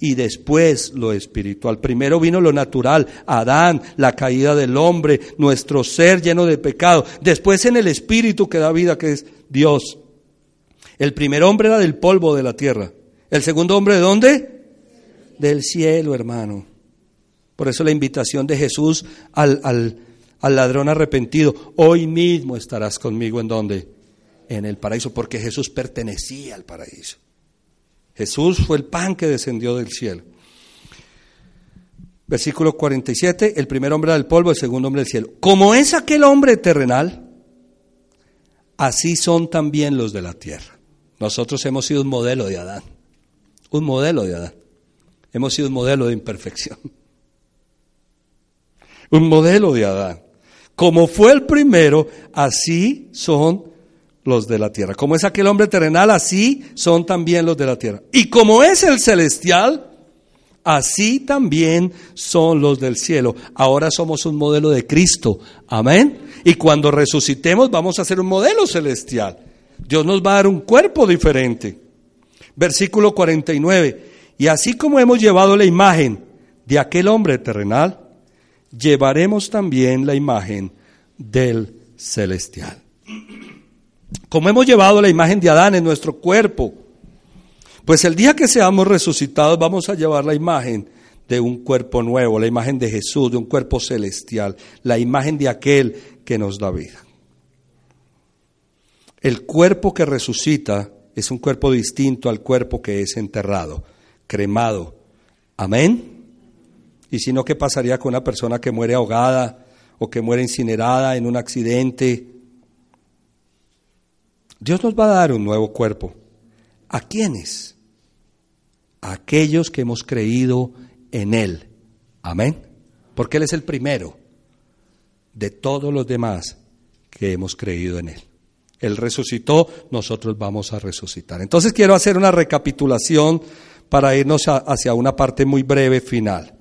Y después lo espiritual. Primero vino lo natural, Adán, la caída del hombre, nuestro ser lleno de pecado. Después en el espíritu que da vida, que es Dios. El primer hombre era del polvo de la tierra. El segundo hombre de dónde? Del cielo, hermano. Por eso la invitación de Jesús al, al, al ladrón arrepentido. Hoy mismo estarás conmigo en dónde? En el paraíso, porque Jesús pertenecía al paraíso. Jesús fue el pan que descendió del cielo. Versículo 47, el primer hombre del polvo, el segundo hombre del cielo. Como es aquel hombre terrenal, así son también los de la tierra. Nosotros hemos sido un modelo de Adán, un modelo de Adán. Hemos sido un modelo de imperfección, un modelo de Adán. Como fue el primero, así son los de la tierra. Como es aquel hombre terrenal, así son también los de la tierra. Y como es el celestial, así también son los del cielo. Ahora somos un modelo de Cristo. Amén. Y cuando resucitemos vamos a ser un modelo celestial. Dios nos va a dar un cuerpo diferente. Versículo 49. Y así como hemos llevado la imagen de aquel hombre terrenal, llevaremos también la imagen del celestial. Como hemos llevado la imagen de Adán en nuestro cuerpo, pues el día que seamos resucitados vamos a llevar la imagen de un cuerpo nuevo, la imagen de Jesús, de un cuerpo celestial, la imagen de aquel que nos da vida. El cuerpo que resucita es un cuerpo distinto al cuerpo que es enterrado, cremado. Amén. Y si no, ¿qué pasaría con una persona que muere ahogada o que muere incinerada en un accidente? Dios nos va a dar un nuevo cuerpo. ¿A quiénes? A aquellos que hemos creído en Él. Amén. Porque Él es el primero de todos los demás que hemos creído en Él. Él resucitó, nosotros vamos a resucitar. Entonces quiero hacer una recapitulación para irnos hacia una parte muy breve final.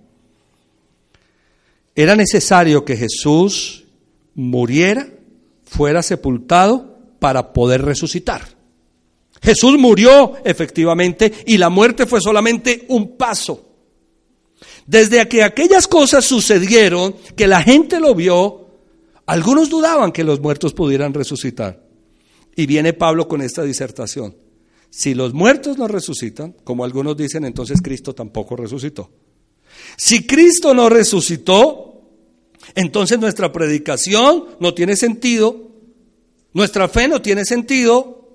Era necesario que Jesús muriera, fuera sepultado para poder resucitar. Jesús murió efectivamente y la muerte fue solamente un paso. Desde que aquellas cosas sucedieron, que la gente lo vio, algunos dudaban que los muertos pudieran resucitar. Y viene Pablo con esta disertación. Si los muertos no resucitan, como algunos dicen, entonces Cristo tampoco resucitó. Si Cristo no resucitó, entonces nuestra predicación no tiene sentido, nuestra fe no tiene sentido.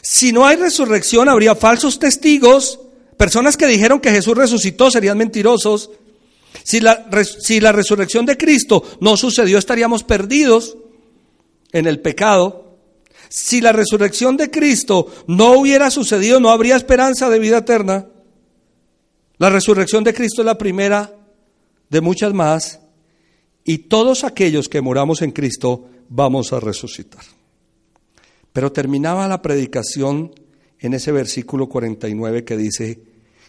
Si no hay resurrección, habría falsos testigos, personas que dijeron que Jesús resucitó serían mentirosos. Si la, si la resurrección de Cristo no sucedió, estaríamos perdidos en el pecado. Si la resurrección de Cristo no hubiera sucedido, no habría esperanza de vida eterna. La resurrección de Cristo es la primera de muchas más y todos aquellos que moramos en Cristo vamos a resucitar. Pero terminaba la predicación en ese versículo 49 que dice,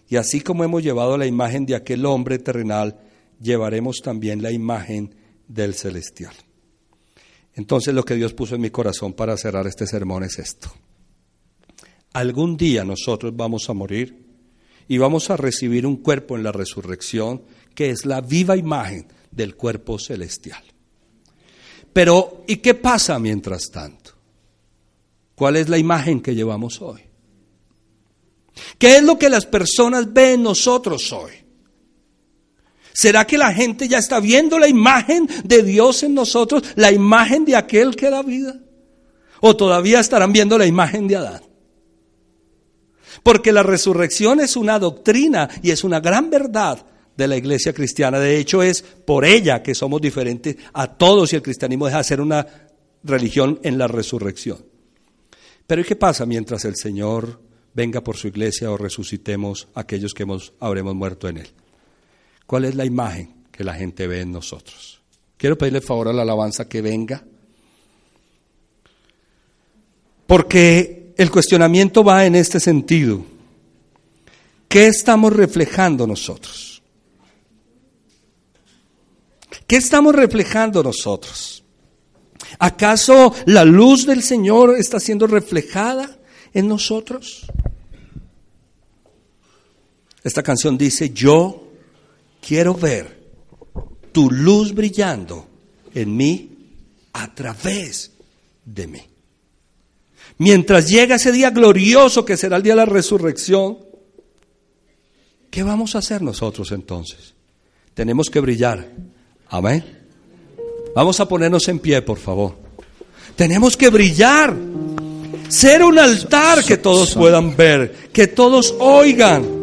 y así como hemos llevado la imagen de aquel hombre terrenal, llevaremos también la imagen del celestial. Entonces lo que Dios puso en mi corazón para cerrar este sermón es esto. Algún día nosotros vamos a morir y vamos a recibir un cuerpo en la resurrección que es la viva imagen del cuerpo celestial. Pero, ¿y qué pasa mientras tanto? ¿Cuál es la imagen que llevamos hoy? ¿Qué es lo que las personas ven nosotros hoy? ¿Será que la gente ya está viendo la imagen de Dios en nosotros, la imagen de aquel que da vida? ¿O todavía estarán viendo la imagen de Adán? Porque la resurrección es una doctrina y es una gran verdad de la iglesia cristiana. De hecho, es por ella que somos diferentes a todos y el cristianismo deja de ser una religión en la resurrección. Pero ¿y qué pasa mientras el Señor venga por su iglesia o resucitemos aquellos que hemos, habremos muerto en Él? ¿Cuál es la imagen que la gente ve en nosotros? Quiero pedirle favor a la alabanza que venga. Porque el cuestionamiento va en este sentido. ¿Qué estamos reflejando nosotros? ¿Qué estamos reflejando nosotros? ¿Acaso la luz del Señor está siendo reflejada en nosotros? Esta canción dice, yo quiero ver tu luz brillando en mí a través de mí. Mientras llega ese día glorioso que será el día de la resurrección, ¿qué vamos a hacer nosotros entonces? Tenemos que brillar. Amén. Vamos a ponernos en pie, por favor. Tenemos que brillar. Ser un altar que todos puedan ver, que todos oigan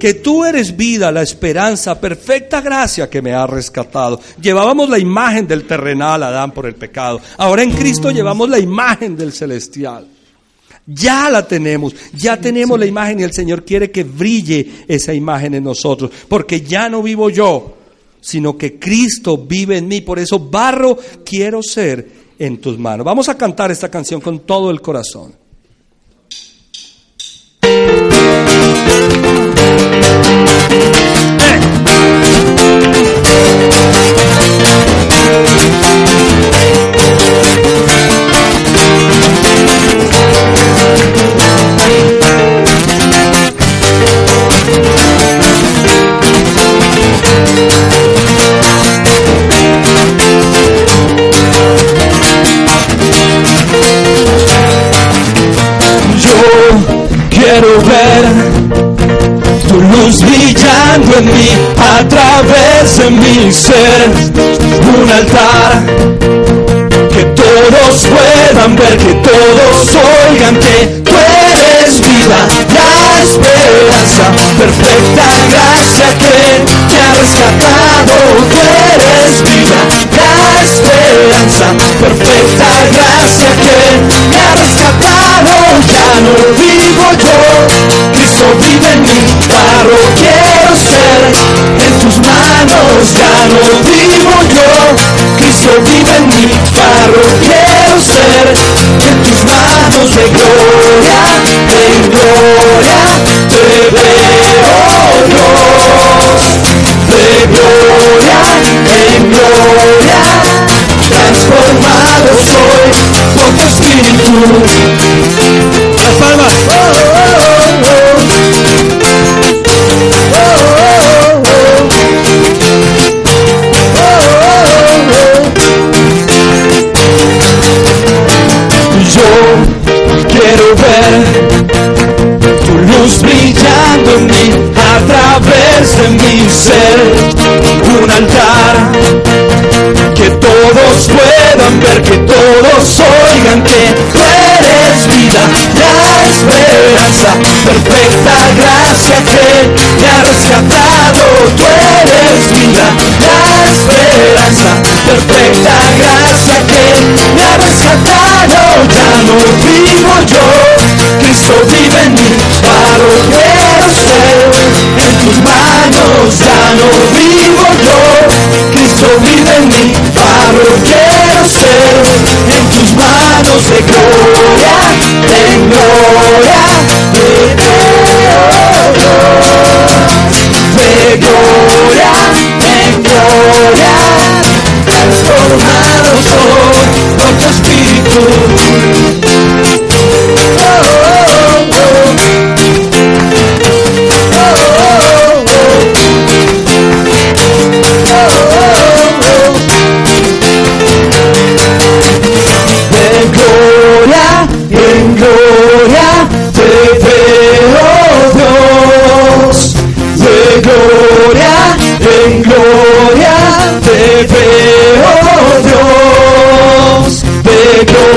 que tú eres vida, la esperanza, perfecta gracia que me ha rescatado. Llevábamos la imagen del terrenal, Adán, por el pecado. Ahora en Cristo llevamos la imagen del celestial. Ya la tenemos, ya tenemos la imagen y el Señor quiere que brille esa imagen en nosotros, porque ya no vivo yo, sino que Cristo vive en mí. Por eso barro quiero ser en tus manos. Vamos a cantar esta canción con todo el corazón. Quiero ver tu luz brillando en mí a través de mi ser. Un altar que todos puedan ver, que todos oigan que tú eres vida, la esperanza, perfecta gracia que te ha rescatado. Tú eres vida, la esperanza, perfecta gracia que me ha rescatado. Ya no vivo yo, Cristo vive en mí, barro quiero ser, en tus manos ya no vivo yo, Cristo vive en mí, barro quiero ser, en tus manos de gloria, de gloria, te veo paro quiero ser, en tus manos ya no vivo yo, Cristo vive en mí, paro quiero ser, en tus manos de gloria, de gloria, de de gloria, en gloria, transformado soy por tu espíritu. Gloria te veo Dios. De gloria en gloria te veo Dios. De gloria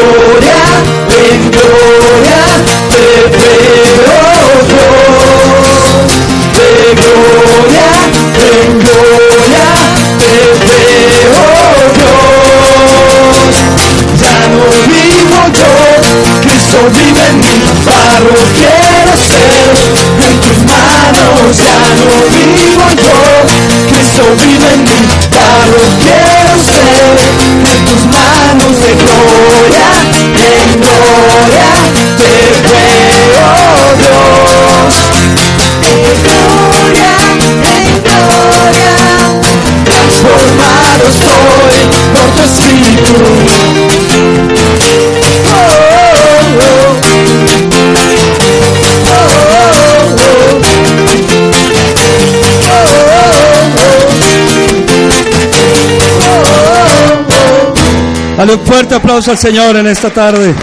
Dale un fuerte aplauso al Señor en esta tarde.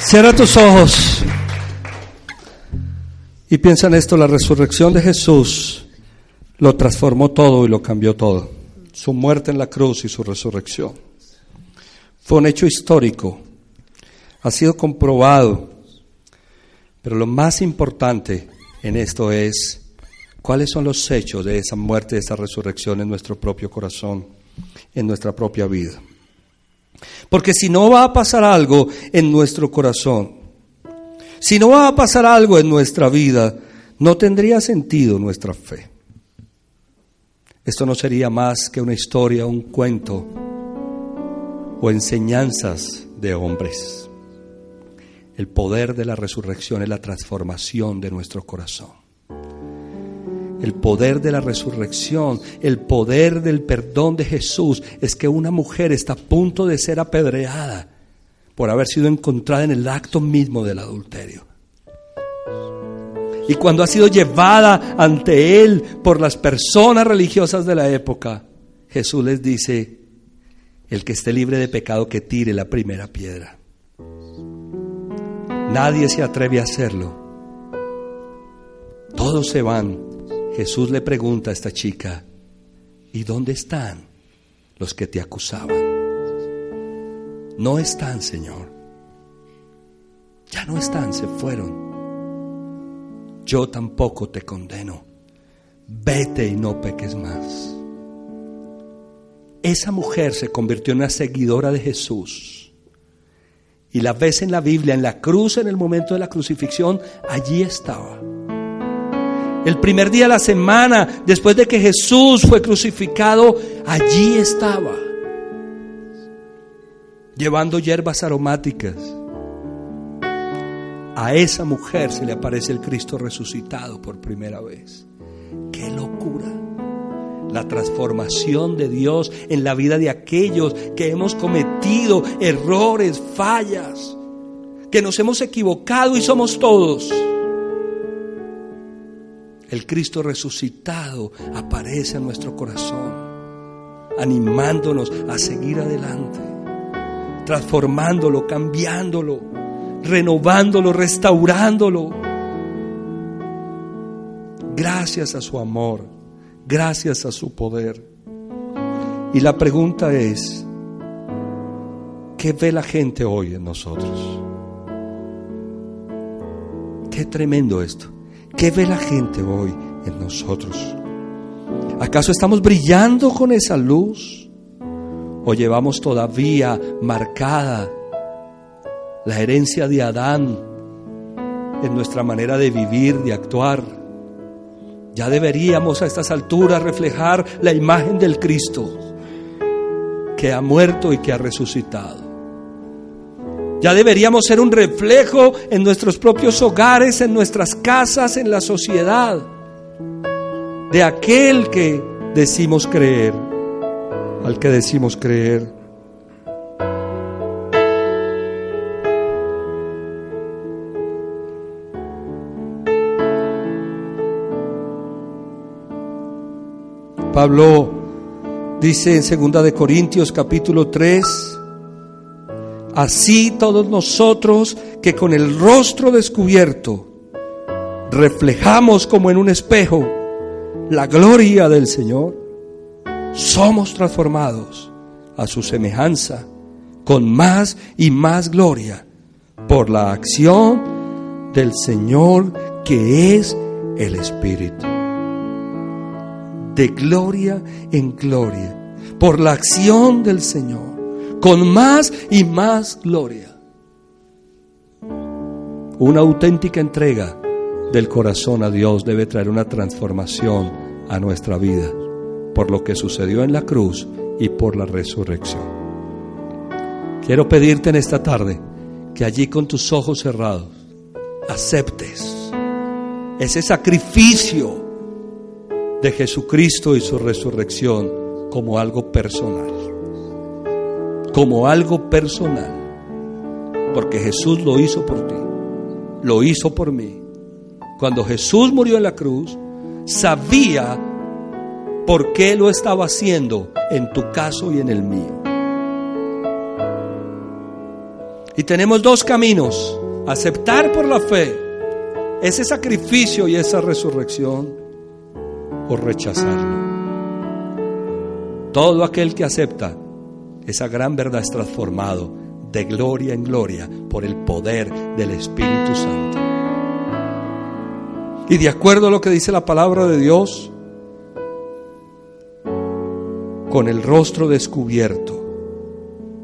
Cierra tus ojos y piensa en esto, la resurrección de Jesús lo transformó todo y lo cambió todo. Su muerte en la cruz y su resurrección. Fue un hecho histórico, ha sido comprobado, pero lo más importante en esto es ¿Cuáles son los hechos de esa muerte, de esa resurrección en nuestro propio corazón, en nuestra propia vida? Porque si no va a pasar algo en nuestro corazón, si no va a pasar algo en nuestra vida, no tendría sentido nuestra fe. Esto no sería más que una historia, un cuento o enseñanzas de hombres. El poder de la resurrección es la transformación de nuestro corazón el poder de la resurrección, el poder del perdón de Jesús, es que una mujer está a punto de ser apedreada por haber sido encontrada en el acto mismo del adulterio. Y cuando ha sido llevada ante Él por las personas religiosas de la época, Jesús les dice, el que esté libre de pecado que tire la primera piedra. Nadie se atreve a hacerlo. Todos se van Jesús le pregunta a esta chica, ¿y dónde están los que te acusaban? No están, Señor. Ya no están, se fueron. Yo tampoco te condeno. Vete y no peques más. Esa mujer se convirtió en una seguidora de Jesús. Y la ves en la Biblia, en la cruz, en el momento de la crucifixión, allí estaba. El primer día de la semana, después de que Jesús fue crucificado, allí estaba, llevando hierbas aromáticas. A esa mujer se le aparece el Cristo resucitado por primera vez. ¡Qué locura! La transformación de Dios en la vida de aquellos que hemos cometido errores, fallas, que nos hemos equivocado y somos todos el Cristo resucitado aparece en nuestro corazón, animándonos a seguir adelante, transformándolo, cambiándolo, renovándolo, restaurándolo. Gracias a su amor, gracias a su poder. Y la pregunta es, ¿qué ve la gente hoy en nosotros? Qué tremendo esto. ¿Qué ve la gente hoy en nosotros? ¿Acaso estamos brillando con esa luz? ¿O llevamos todavía marcada la herencia de Adán en nuestra manera de vivir, de actuar? Ya deberíamos a estas alturas reflejar la imagen del Cristo que ha muerto y que ha resucitado. Ya deberíamos ser un reflejo en nuestros propios hogares, en nuestras casas, en la sociedad, de aquel que decimos creer, al que decimos creer. Pablo dice en segunda de Corintios capítulo 3 Así todos nosotros que con el rostro descubierto reflejamos como en un espejo la gloria del Señor, somos transformados a su semejanza con más y más gloria por la acción del Señor que es el Espíritu. De gloria en gloria, por la acción del Señor con más y más gloria. Una auténtica entrega del corazón a Dios debe traer una transformación a nuestra vida por lo que sucedió en la cruz y por la resurrección. Quiero pedirte en esta tarde que allí con tus ojos cerrados aceptes ese sacrificio de Jesucristo y su resurrección como algo personal como algo personal. Porque Jesús lo hizo por ti, lo hizo por mí. Cuando Jesús murió en la cruz, sabía por qué lo estaba haciendo en tu caso y en el mío. Y tenemos dos caminos, aceptar por la fe ese sacrificio y esa resurrección o rechazarlo. Todo aquel que acepta esa gran verdad es transformado de gloria en gloria por el poder del Espíritu Santo. Y de acuerdo a lo que dice la palabra de Dios, con el rostro descubierto,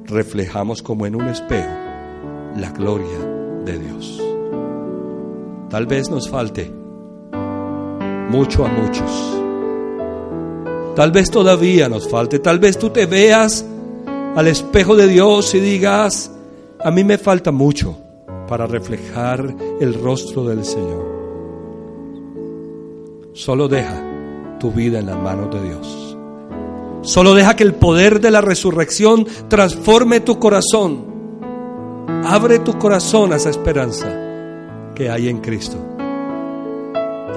reflejamos como en un espejo la gloria de Dios. Tal vez nos falte mucho a muchos. Tal vez todavía nos falte. Tal vez tú te veas al espejo de Dios y digas, a mí me falta mucho para reflejar el rostro del Señor. Solo deja tu vida en las manos de Dios. Solo deja que el poder de la resurrección transforme tu corazón. Abre tu corazón a esa esperanza que hay en Cristo.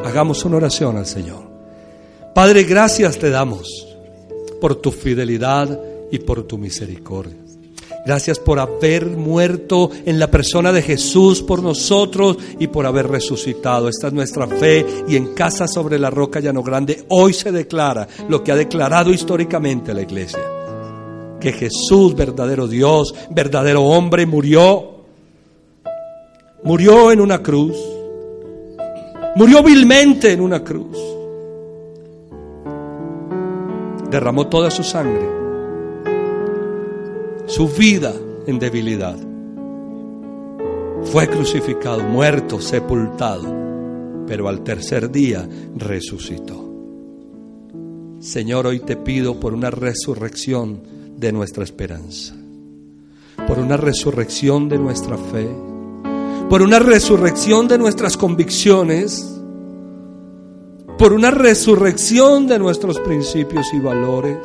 Hagamos una oración al Señor. Padre, gracias te damos por tu fidelidad y por tu misericordia. Gracias por haber muerto en la persona de Jesús por nosotros y por haber resucitado. Esta es nuestra fe y en casa sobre la roca llano grande hoy se declara lo que ha declarado históricamente la iglesia. Que Jesús, verdadero Dios, verdadero hombre, murió. Murió en una cruz. Murió vilmente en una cruz. Derramó toda su sangre su vida en debilidad. Fue crucificado, muerto, sepultado, pero al tercer día resucitó. Señor, hoy te pido por una resurrección de nuestra esperanza, por una resurrección de nuestra fe, por una resurrección de nuestras convicciones, por una resurrección de nuestros principios y valores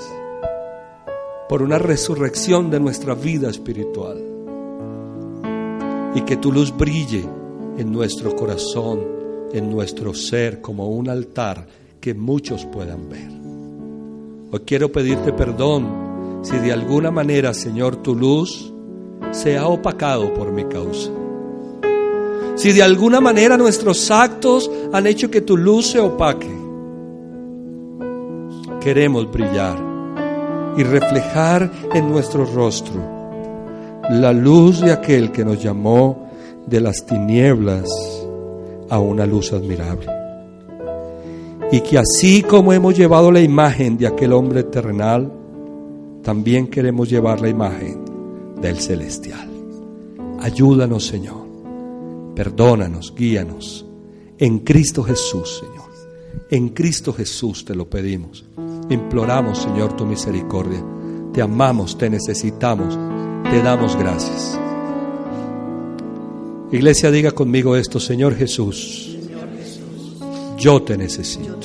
por una resurrección de nuestra vida espiritual. Y que tu luz brille en nuestro corazón, en nuestro ser, como un altar que muchos puedan ver. Hoy quiero pedirte perdón si de alguna manera, Señor, tu luz se ha opacado por mi causa. Si de alguna manera nuestros actos han hecho que tu luz se opaque, queremos brillar y reflejar en nuestro rostro la luz de aquel que nos llamó de las tinieblas a una luz admirable. Y que así como hemos llevado la imagen de aquel hombre terrenal, también queremos llevar la imagen del celestial. Ayúdanos, Señor. Perdónanos, guíanos. En Cristo Jesús, Señor. En Cristo Jesús te lo pedimos. Imploramos, Señor, tu misericordia. Te amamos, te necesitamos, te damos gracias. Iglesia, diga conmigo esto, Señor Jesús, yo te necesito.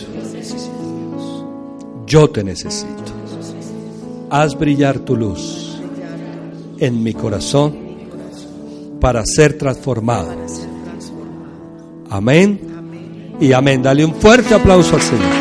Yo te necesito. Haz brillar tu luz en mi corazón para ser transformado. Amén y amén. Dale un fuerte aplauso al Señor.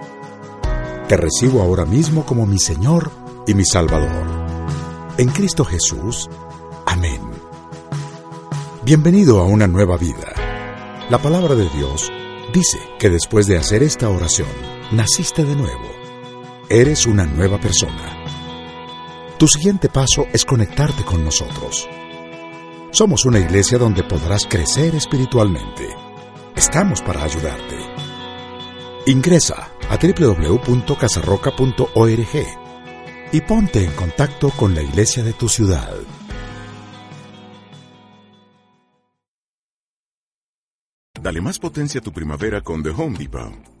te recibo ahora mismo como mi Señor y mi Salvador. En Cristo Jesús. Amén. Bienvenido a una nueva vida. La palabra de Dios dice que después de hacer esta oración, naciste de nuevo. Eres una nueva persona. Tu siguiente paso es conectarte con nosotros. Somos una iglesia donde podrás crecer espiritualmente. Estamos para ayudarte. Ingresa a www.casarroca.org y ponte en contacto con la iglesia de tu ciudad. Dale más potencia a tu primavera con The Home Depot.